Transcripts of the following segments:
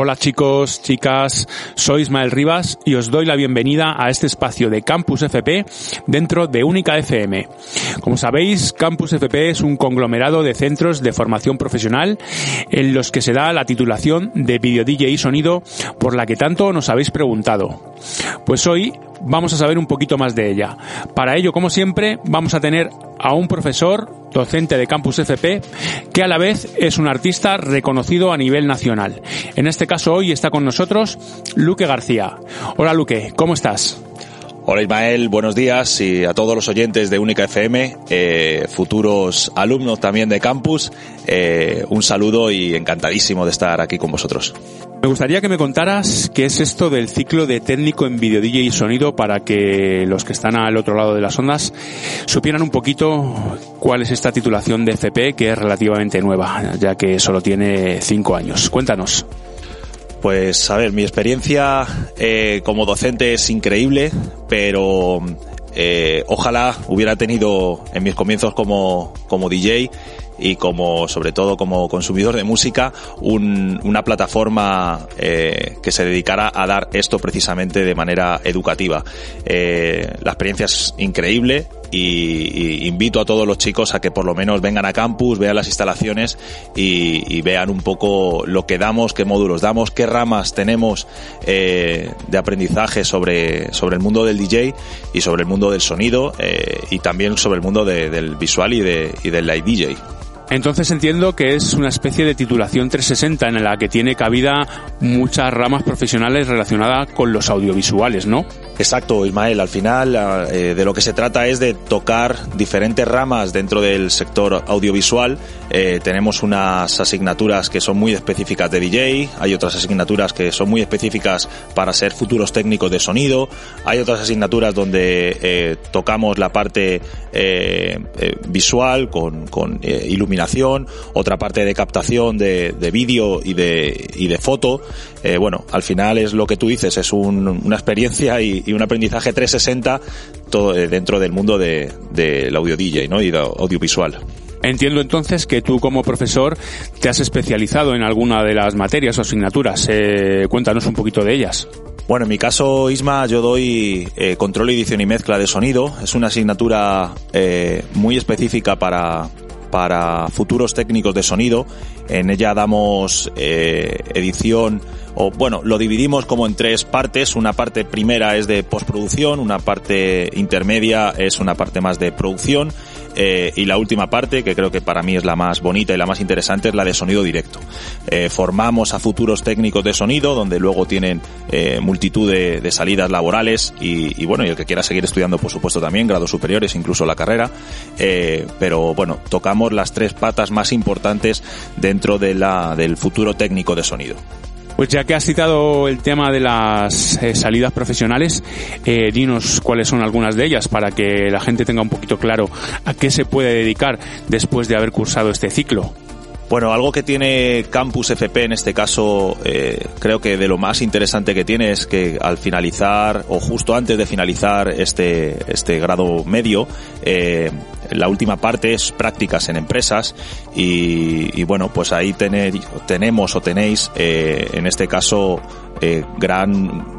Hola chicos, chicas, soy Ismael Rivas y os doy la bienvenida a este espacio de Campus FP dentro de Única FM. Como sabéis, Campus FP es un conglomerado de centros de formación profesional en los que se da la titulación de Video DJ y Sonido por la que tanto nos habéis preguntado. Pues hoy vamos a saber un poquito más de ella. Para ello, como siempre, vamos a tener a un profesor, docente de Campus FP, que a la vez es un artista reconocido a nivel nacional. En este caso hoy está con nosotros Luque García. Hola Luque, ¿cómo estás? Hola Ismael, buenos días y a todos los oyentes de Única FM, eh, futuros alumnos también de campus, eh, un saludo y encantadísimo de estar aquí con vosotros. Me gustaría que me contaras qué es esto del ciclo de técnico en video y sonido para que los que están al otro lado de las ondas supieran un poquito cuál es esta titulación de FP que es relativamente nueva, ya que solo tiene cinco años. Cuéntanos. Pues a ver, mi experiencia eh, como docente es increíble, pero eh, ojalá hubiera tenido en mis comienzos como, como DJ y como sobre todo como consumidor de música un, una plataforma eh, que se dedicara a dar esto precisamente de manera educativa. Eh, la experiencia es increíble y, invito a todos los chicos a que por lo menos vengan a campus, vean las instalaciones y, vean un poco lo que damos, qué módulos damos, qué ramas tenemos eh, de aprendizaje sobre, sobre el mundo del DJ y sobre el mundo del sonido eh, y también sobre el mundo de, del visual y, de, y del live DJ. Entonces entiendo que es una especie de titulación 360 en la que tiene cabida muchas ramas profesionales relacionadas con los audiovisuales, ¿no? Exacto, Ismael. Al final eh, de lo que se trata es de tocar diferentes ramas dentro del sector audiovisual. Eh, tenemos unas asignaturas que son muy específicas de DJ, hay otras asignaturas que son muy específicas para ser futuros técnicos de sonido, hay otras asignaturas donde eh, tocamos la parte eh, eh, visual con, con iluminación, otra parte de captación de, de vídeo y de, y de foto. bueno, al final es lo que tú dices, es un, una experiencia y, y, un aprendizaje 360 todo dentro del mundo del de, audio DJ ¿no? y audiovisual. Entiendo entonces que tú como profesor te has especializado en alguna de las materias o asignaturas. Eh, cuéntanos un poquito de ellas. Bueno, en mi caso, Isma, yo doy eh, control, edición y mezcla de sonido. Es una asignatura eh, muy específica para, para futuros técnicos de sonido. En ella damos eh, edición, o bueno, lo dividimos como en tres partes. Una parte primera es de postproducción, una parte intermedia es una parte más de producción eh, y la última parte, que creo que para mí es la más bonita y la más interesante, es la de sonido directo. Eh, formamos a futuros técnicos de sonido, donde luego tienen eh, multitud de, salidas laborales y, y, bueno, y el que quiera seguir estudiando, por supuesto, también, grados superiores, incluso la carrera. Eh, pero bueno, tocamos las tres patas más importantes dentro de la, del futuro técnico de sonido. Pues ya que has citado el tema de las eh, salidas profesionales, eh, dinos cuáles son algunas de ellas para que la gente tenga un poquito claro a qué se puede dedicar después de haber cursado este ciclo. Bueno, algo que tiene Campus FP en este caso, eh, creo que de lo más interesante que tiene es que al finalizar o justo antes de finalizar este, este grado medio, eh, la última parte es prácticas en empresas y, bueno, pues ahí tener, tenemos o tenéis eh, en este caso gran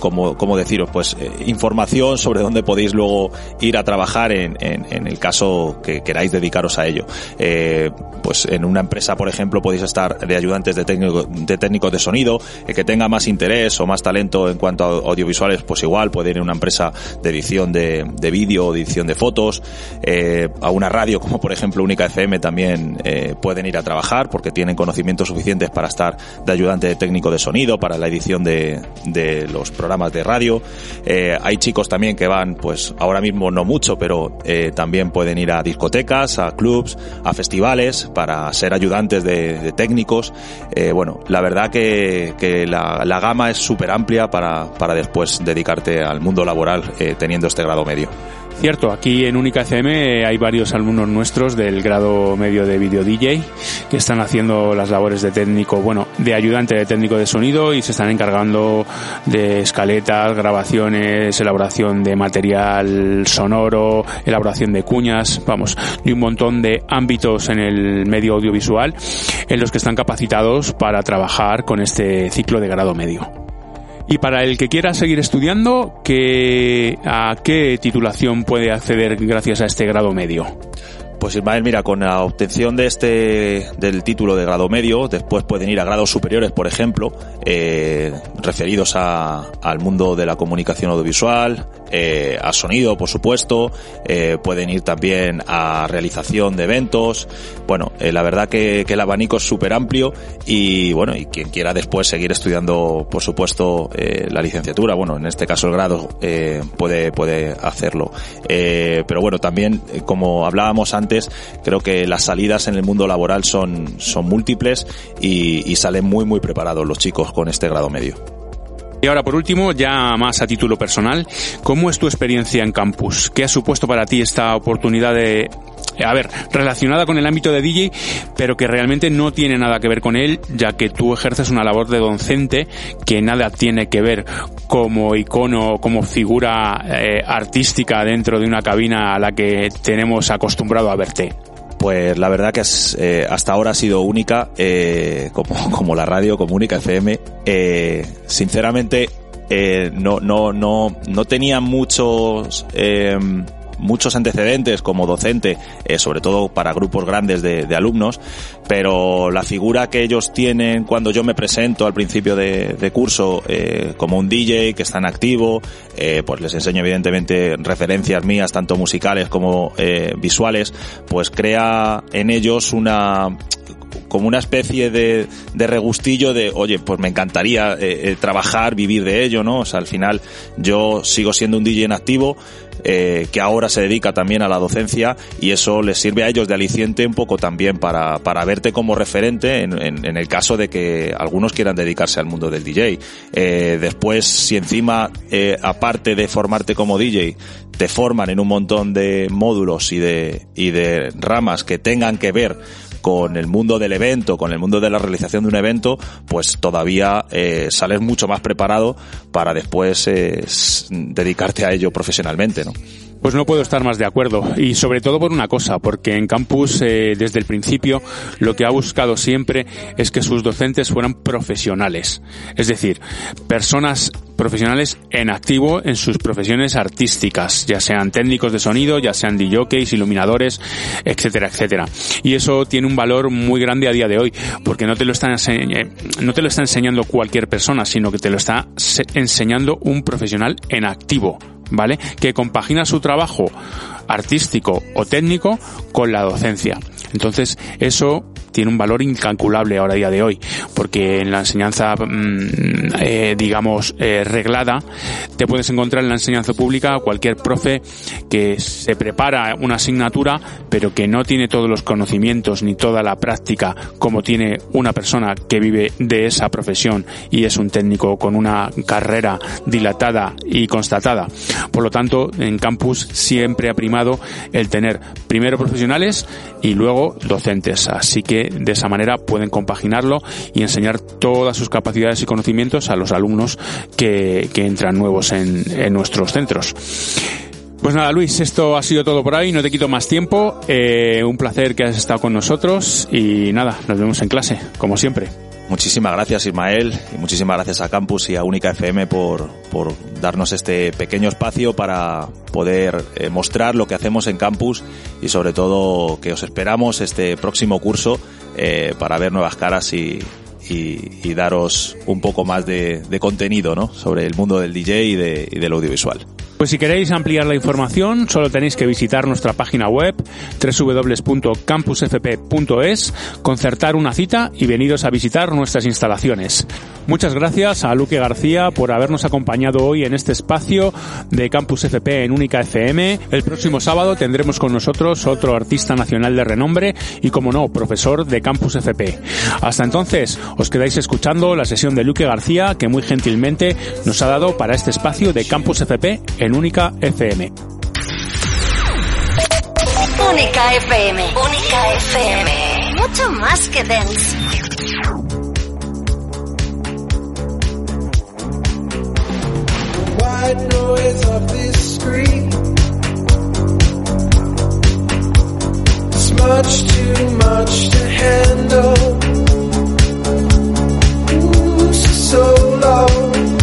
como, como deciros, pues eh, información sobre dónde podéis luego ir a trabajar en, en, en el caso que queráis dedicaros a ello. Eh, pues en una empresa, por ejemplo, podéis estar de ayudantes de, técnico, de técnicos de sonido, el que tenga más interés o más talento en cuanto a audiovisuales, pues igual puede ir a una empresa de edición de, de vídeo o de edición de fotos, eh, a una radio como por ejemplo Única FM también eh, pueden ir a trabajar porque tienen conocimientos suficientes para estar de ayudante de técnico de sonido, para la edición de los programas de radio. Eh, hay chicos también que van, pues ahora mismo no mucho, pero eh, también pueden ir a discotecas, a clubs, a festivales para ser ayudantes de, técnicos. Eh, bueno, la verdad que, la, gama es súper amplia para, para después dedicarte al mundo laboral teniendo este grado medio. Cierto, aquí en Única FM hay varios alumnos nuestros del grado medio de video DJ que están haciendo las labores de técnico, bueno, de ayudante de técnico de sonido y se están encargando de escaletas, grabaciones, elaboración de material sonoro, elaboración de cuñas, vamos, de un montón de ámbitos en el medio audiovisual en los que están capacitados para trabajar con este ciclo de grado medio. Y para el que quiera seguir estudiando, ¿qué, ¿a qué titulación puede acceder gracias a este grado medio? Pues Ismael, mira, con la obtención de este del título de grado medio, después pueden ir a grados superiores, por ejemplo, eh, referidos a, al mundo de la comunicación audiovisual, eh, a sonido, por supuesto, eh, pueden ir también a realización de eventos. Bueno, eh, la verdad que, que, el abanico es súper amplio y bueno, y quien quiera después seguir estudiando, por supuesto, la licenciatura, bueno, en este caso el grado, puede, puede hacerlo. Pero bueno, también, como hablábamos antes, creo que las salidas en el mundo laboral son, son múltiples y, y salen muy, muy preparados los chicos con este grado medio. Y ahora, por último, ya más a título personal, ¿cómo es tu experiencia en campus? ¿Qué ha supuesto para ti esta oportunidad de a ver, relacionada con el ámbito de DJ, pero que realmente no tiene nada que ver con él, ya que tú ejerces una labor de docente que nada tiene que ver como icono, como figura eh, artística dentro de una cabina a la que tenemos acostumbrado a verte. Pues la verdad que eh, hasta ahora ha sido única, eh, como, como la radio, como única FM. Eh, sinceramente, eh, no, no, no, no tenía muchos, eh, muchos antecedentes como docente, eh, sobre todo para grupos grandes de, de, alumnos, pero la figura que ellos tienen cuando yo me presento al principio de, curso eh, como un DJ que está en activo, eh, pues les enseño evidentemente referencias mías, tanto musicales como visuales, pues crea en ellos una como una especie de, de, regustillo de, oye, pues me encantaría trabajar, vivir de ello, ¿no? O sea, al final yo sigo siendo un DJ en activo, eh, que ahora se dedica también a la docencia y eso les sirve a ellos de aliciente un poco también para, para verte como referente en, el caso de que algunos quieran dedicarse al mundo del DJ. Eh, después, si encima, eh, aparte de formarte como DJ, te forman en un montón de módulos y de, y de ramas que tengan que ver con el mundo del evento, con el mundo de la realización de un evento, pues todavía eh, sales mucho más preparado para después eh, dedicarte a ello profesionalmente, ¿no? Pues no puedo estar más de acuerdo. Y sobre todo por una cosa, porque en campus eh, desde el principio lo que ha buscado siempre es que sus docentes fueran profesionales, es decir, personas profesionales en activo en sus profesiones artísticas, ya sean técnicos de sonido, ya sean DJs, iluminadores, etcétera, etcétera. Y eso tiene un valor muy grande a día de hoy, porque no te lo está, no te lo está enseñando cualquier persona, sino que te lo está enseñando un profesional en activo, ¿vale? Que compagina su trabajo artístico o técnico con la docencia. Entonces, eso tiene un valor incalculable ahora a día de hoy, porque en la enseñanza, mmm, eh, digamos, eh, reglada, te puedes encontrar en la enseñanza pública cualquier profe que se prepara una asignatura, pero que no tiene todos los conocimientos ni toda la práctica como tiene una persona que vive de esa profesión y es un técnico con una carrera dilatada y constatada. Por lo tanto, en campus siempre ha primado el tener primero profesionales y luego docentes. Así que de esa manera pueden compaginarlo y enseñar todas sus capacidades y conocimientos a los alumnos que, que entran nuevos en, en nuestros centros. Pues nada, Luis, esto ha sido todo por ahí, no te quito más tiempo. Eh, un placer que has estado con nosotros y nada, nos vemos en clase, como siempre. Muchísimas gracias Ismael y muchísimas gracias a Campus y a Única FM por, por darnos este pequeño espacio para poder eh, mostrar lo que hacemos en Campus y sobre todo que os esperamos este próximo curso eh, para ver nuevas caras y, y, y, daros un poco más de, de contenido ¿no? sobre el mundo del DJ y, de, y del audiovisual. Pues si queréis ampliar la información, solo tenéis que visitar nuestra página web www.campusfp.es, concertar una cita y veniros a visitar nuestras instalaciones. Muchas gracias a Luque García por habernos acompañado hoy en este espacio de Campus FP en Única FM. El próximo sábado tendremos con nosotros otro artista nacional de renombre y, como no, profesor de Campus FP. Hasta entonces, os quedáis escuchando la sesión de Luque García que muy gentilmente nos ha dado para este espacio de Campus FP en Única FM. Única FM. Única FM. Mucho más que dance. White noise of this screen. It's much too much to handle. Ooh, so low.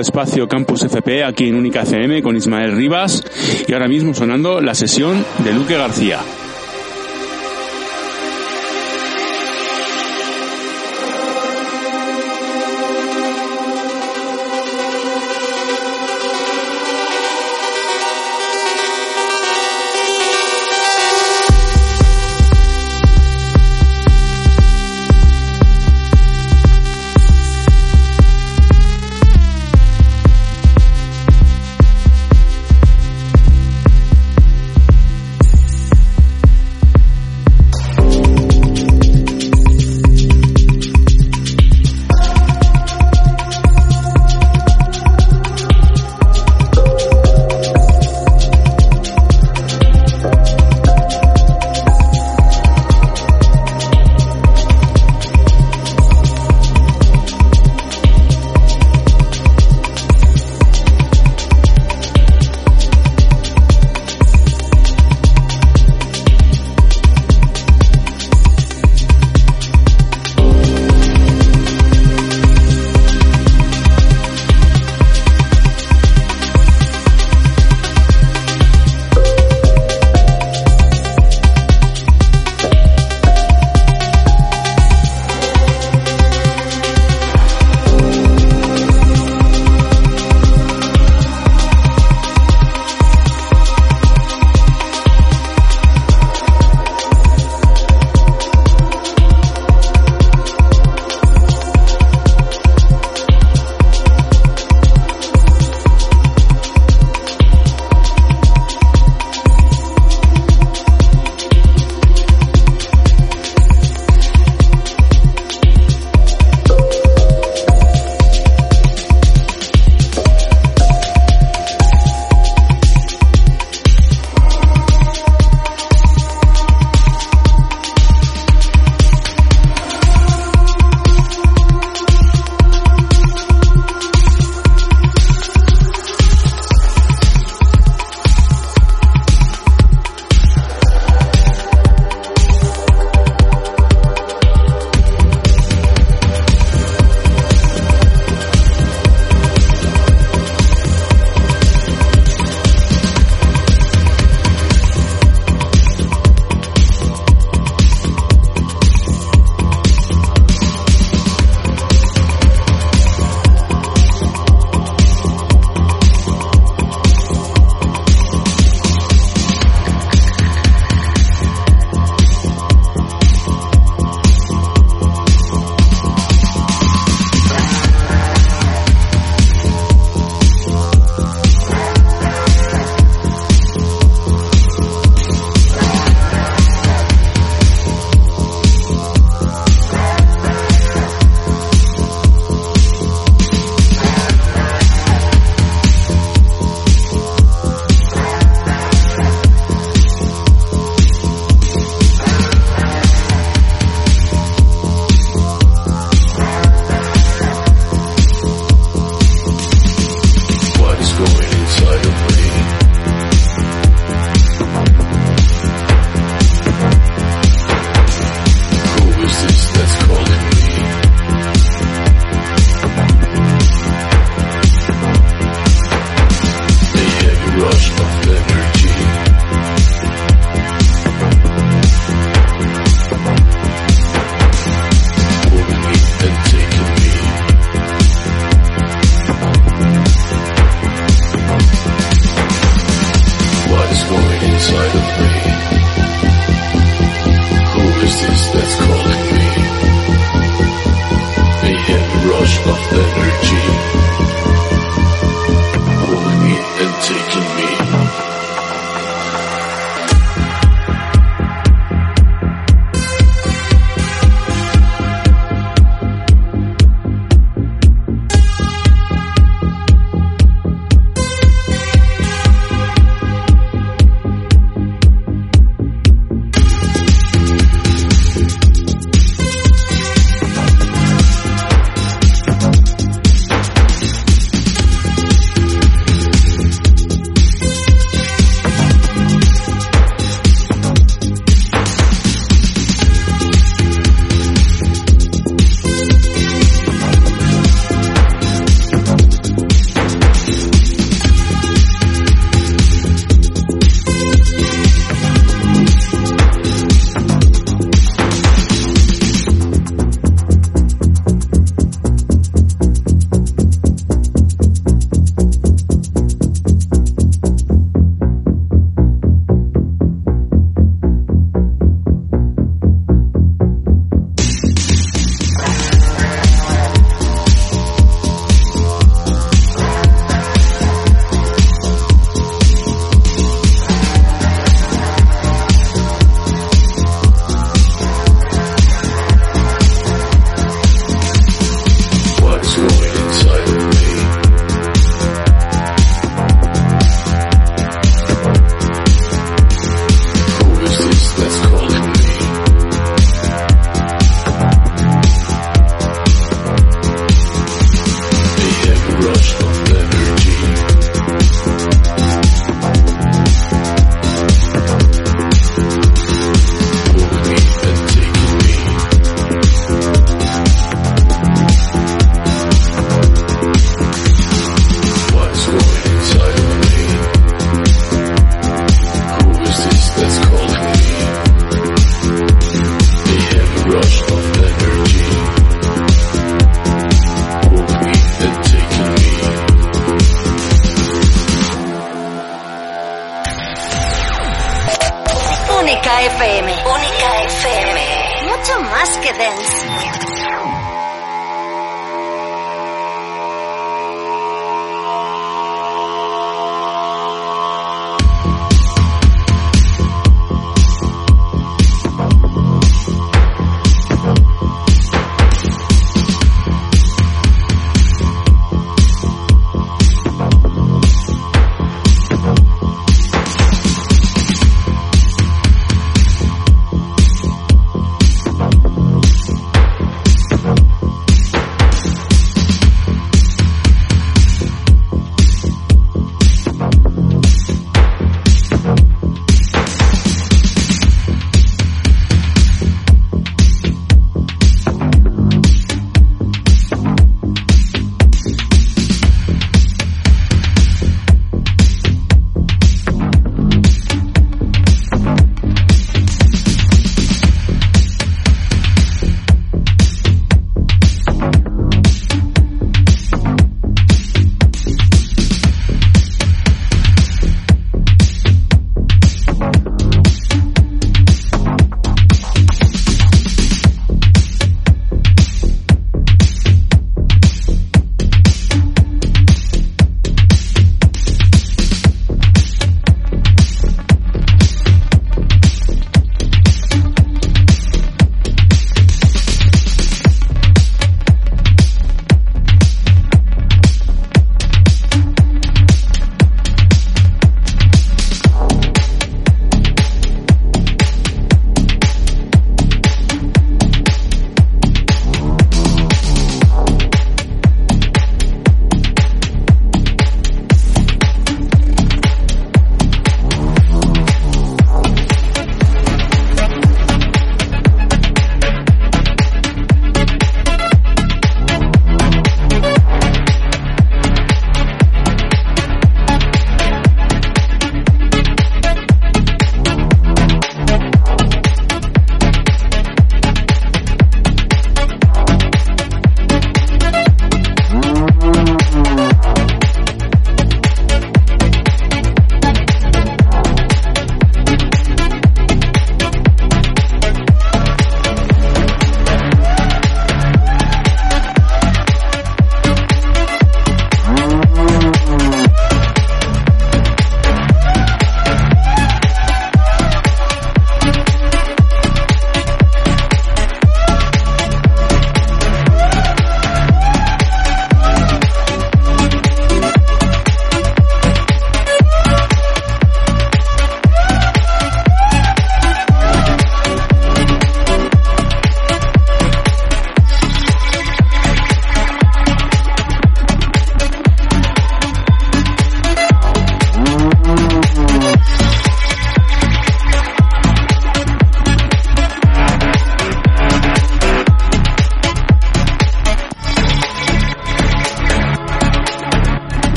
Espacio Campus FP aquí en Única FM con Ismael Rivas y ahora mismo sonando la sesión de Luque García.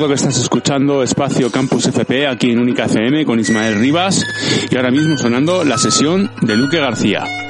Recuerdo que estás escuchando Espacio Campus FP aquí en Única FM con Ismael Rivas y ahora mismo sonando la sesión de Luque García.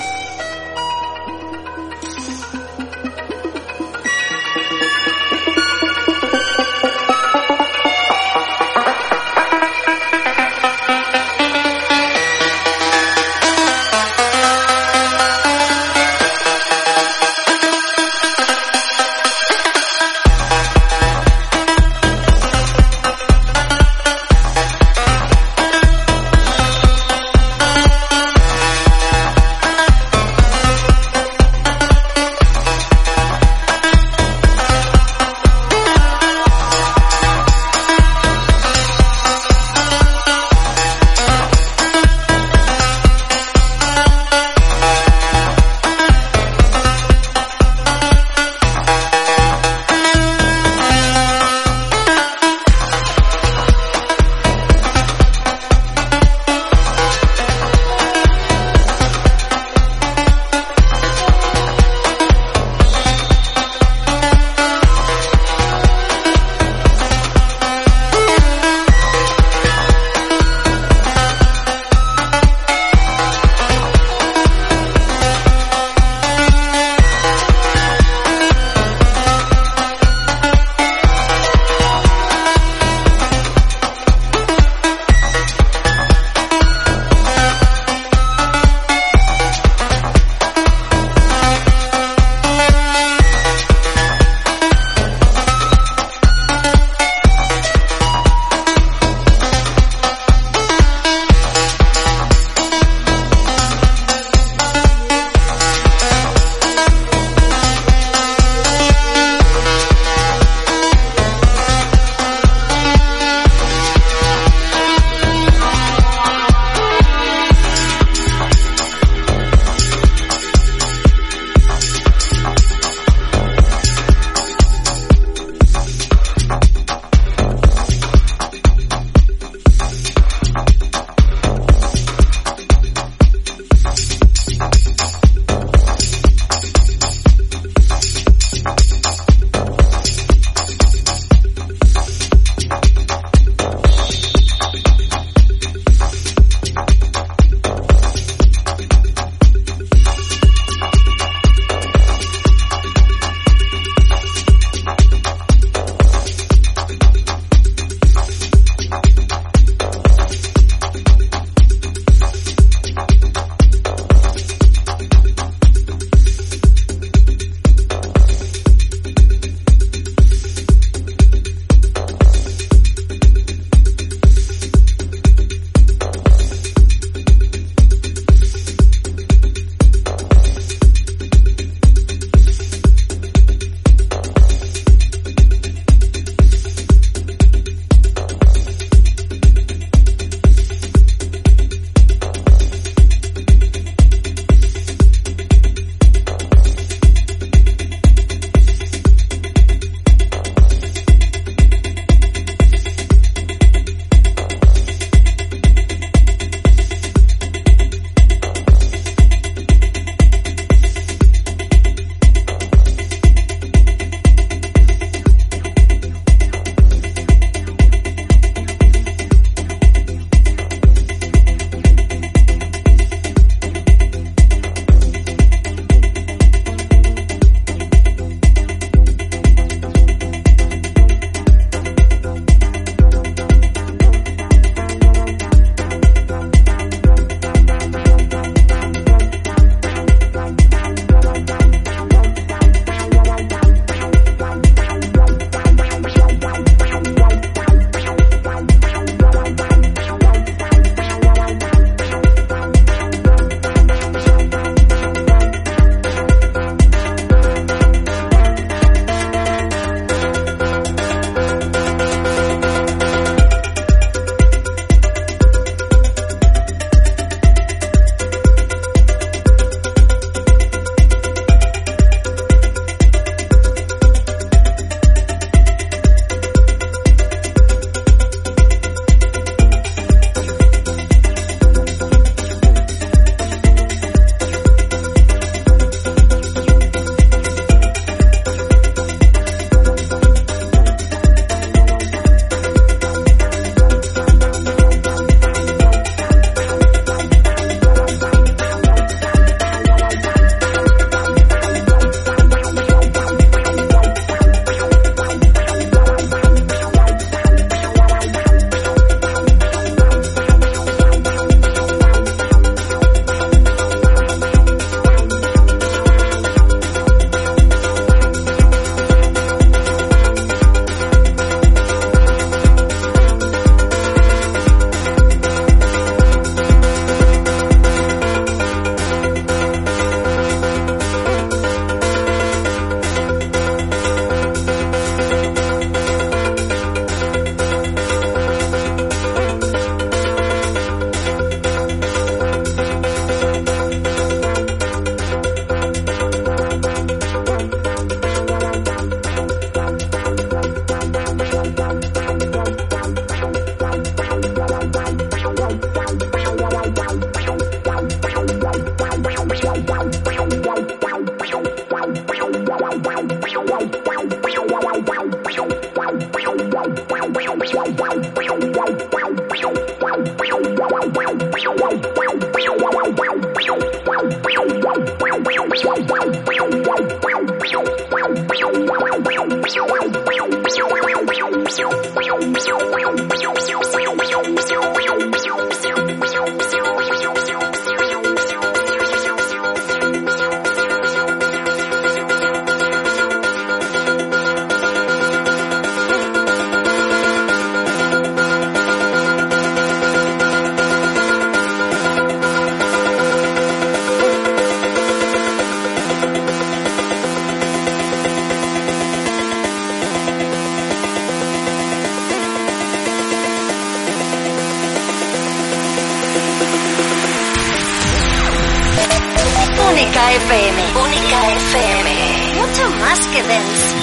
Thank you. Mucho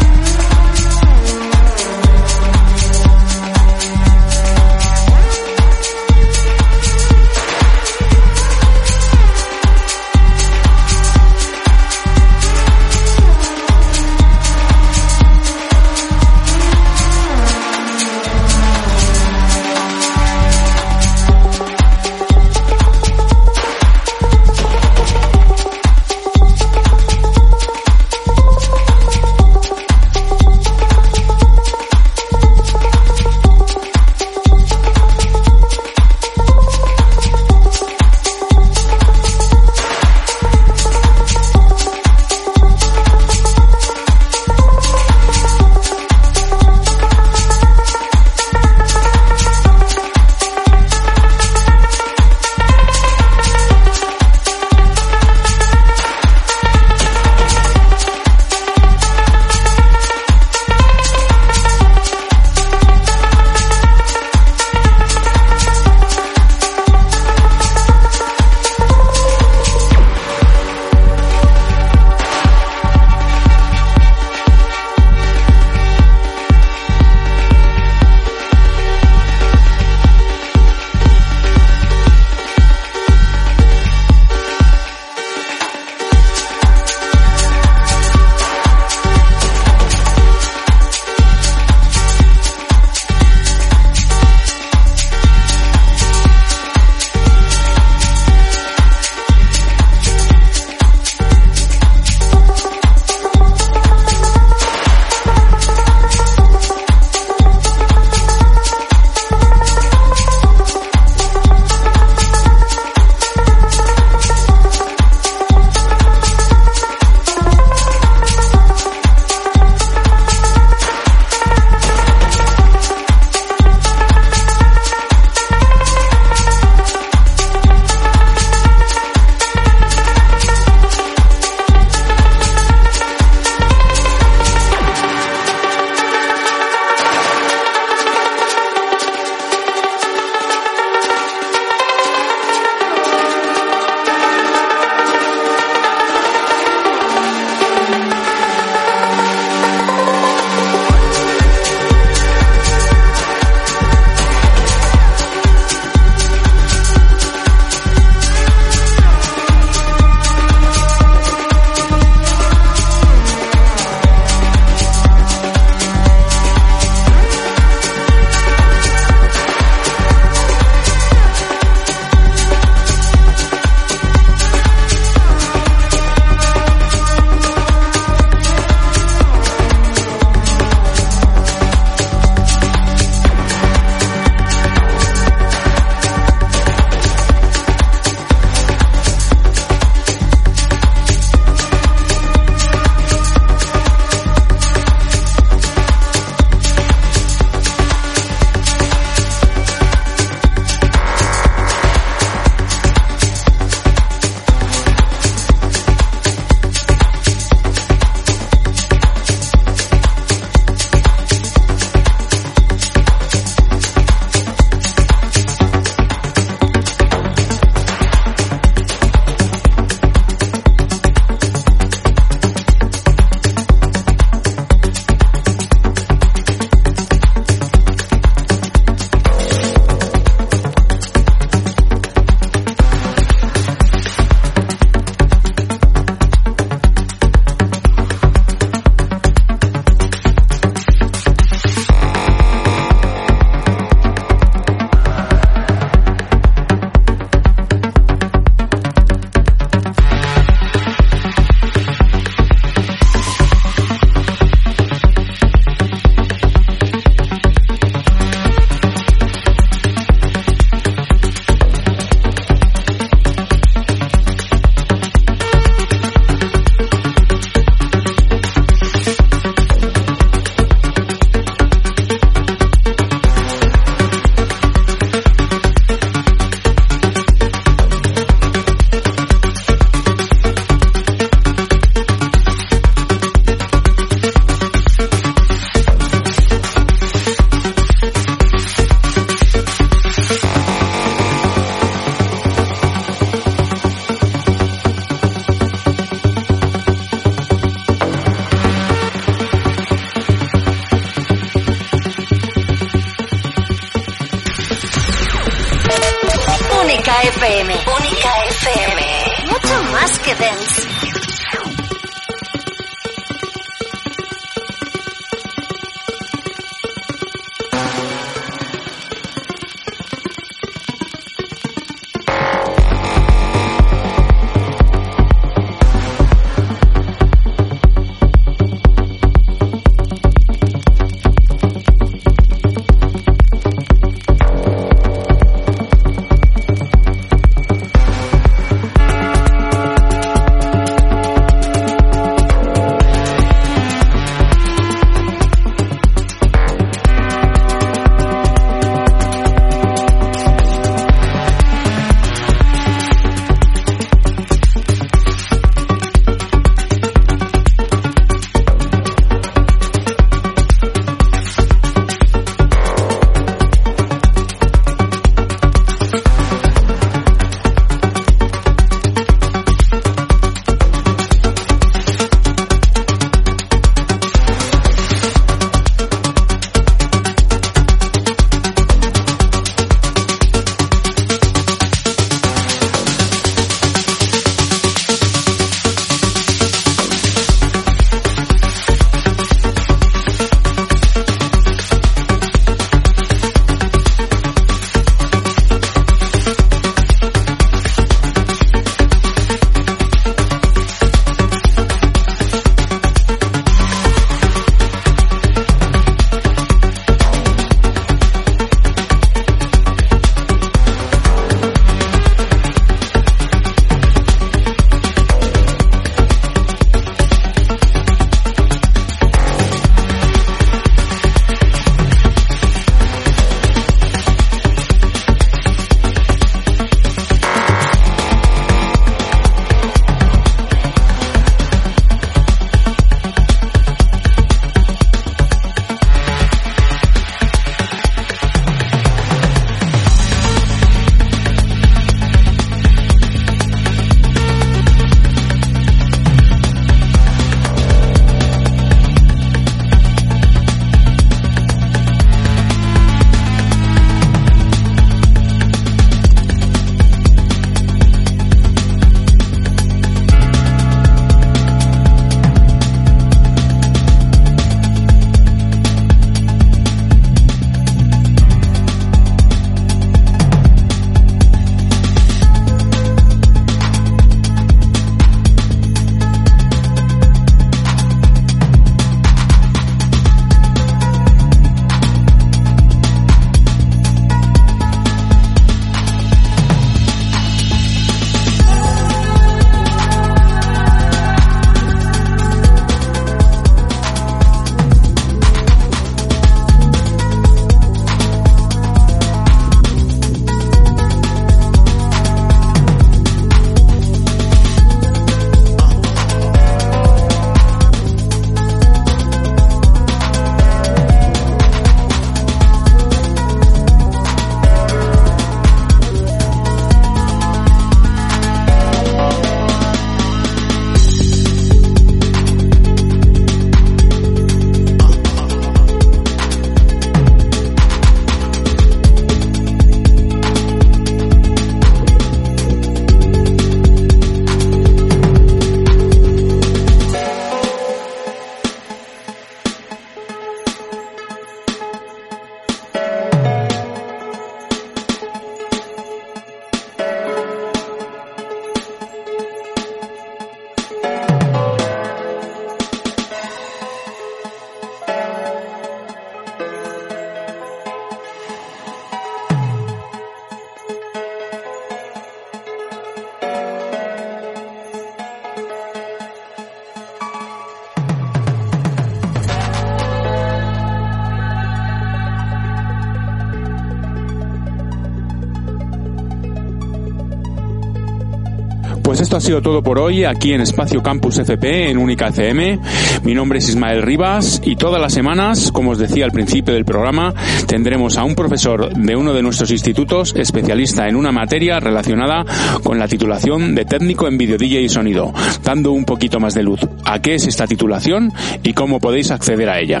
esto ha sido todo por hoy aquí en Espacio Campus FP en Única FM. Mi nombre es Ismael Rivas y todas las semanas, como os decía al principio del programa, tendremos a un profesor de uno de nuestros institutos especialista en una materia relacionada con la titulación de técnico en video DJ y sonido, dando un poquito más de luz a qué es esta titulación y cómo podéis acceder a ella.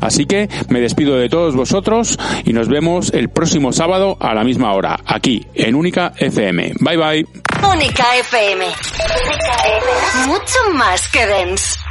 Así que me despido de todos vosotros y nos vemos el próximo sábado a la misma hora, aquí en Única FM. Bye bye. Única FM. Mucho más que dance.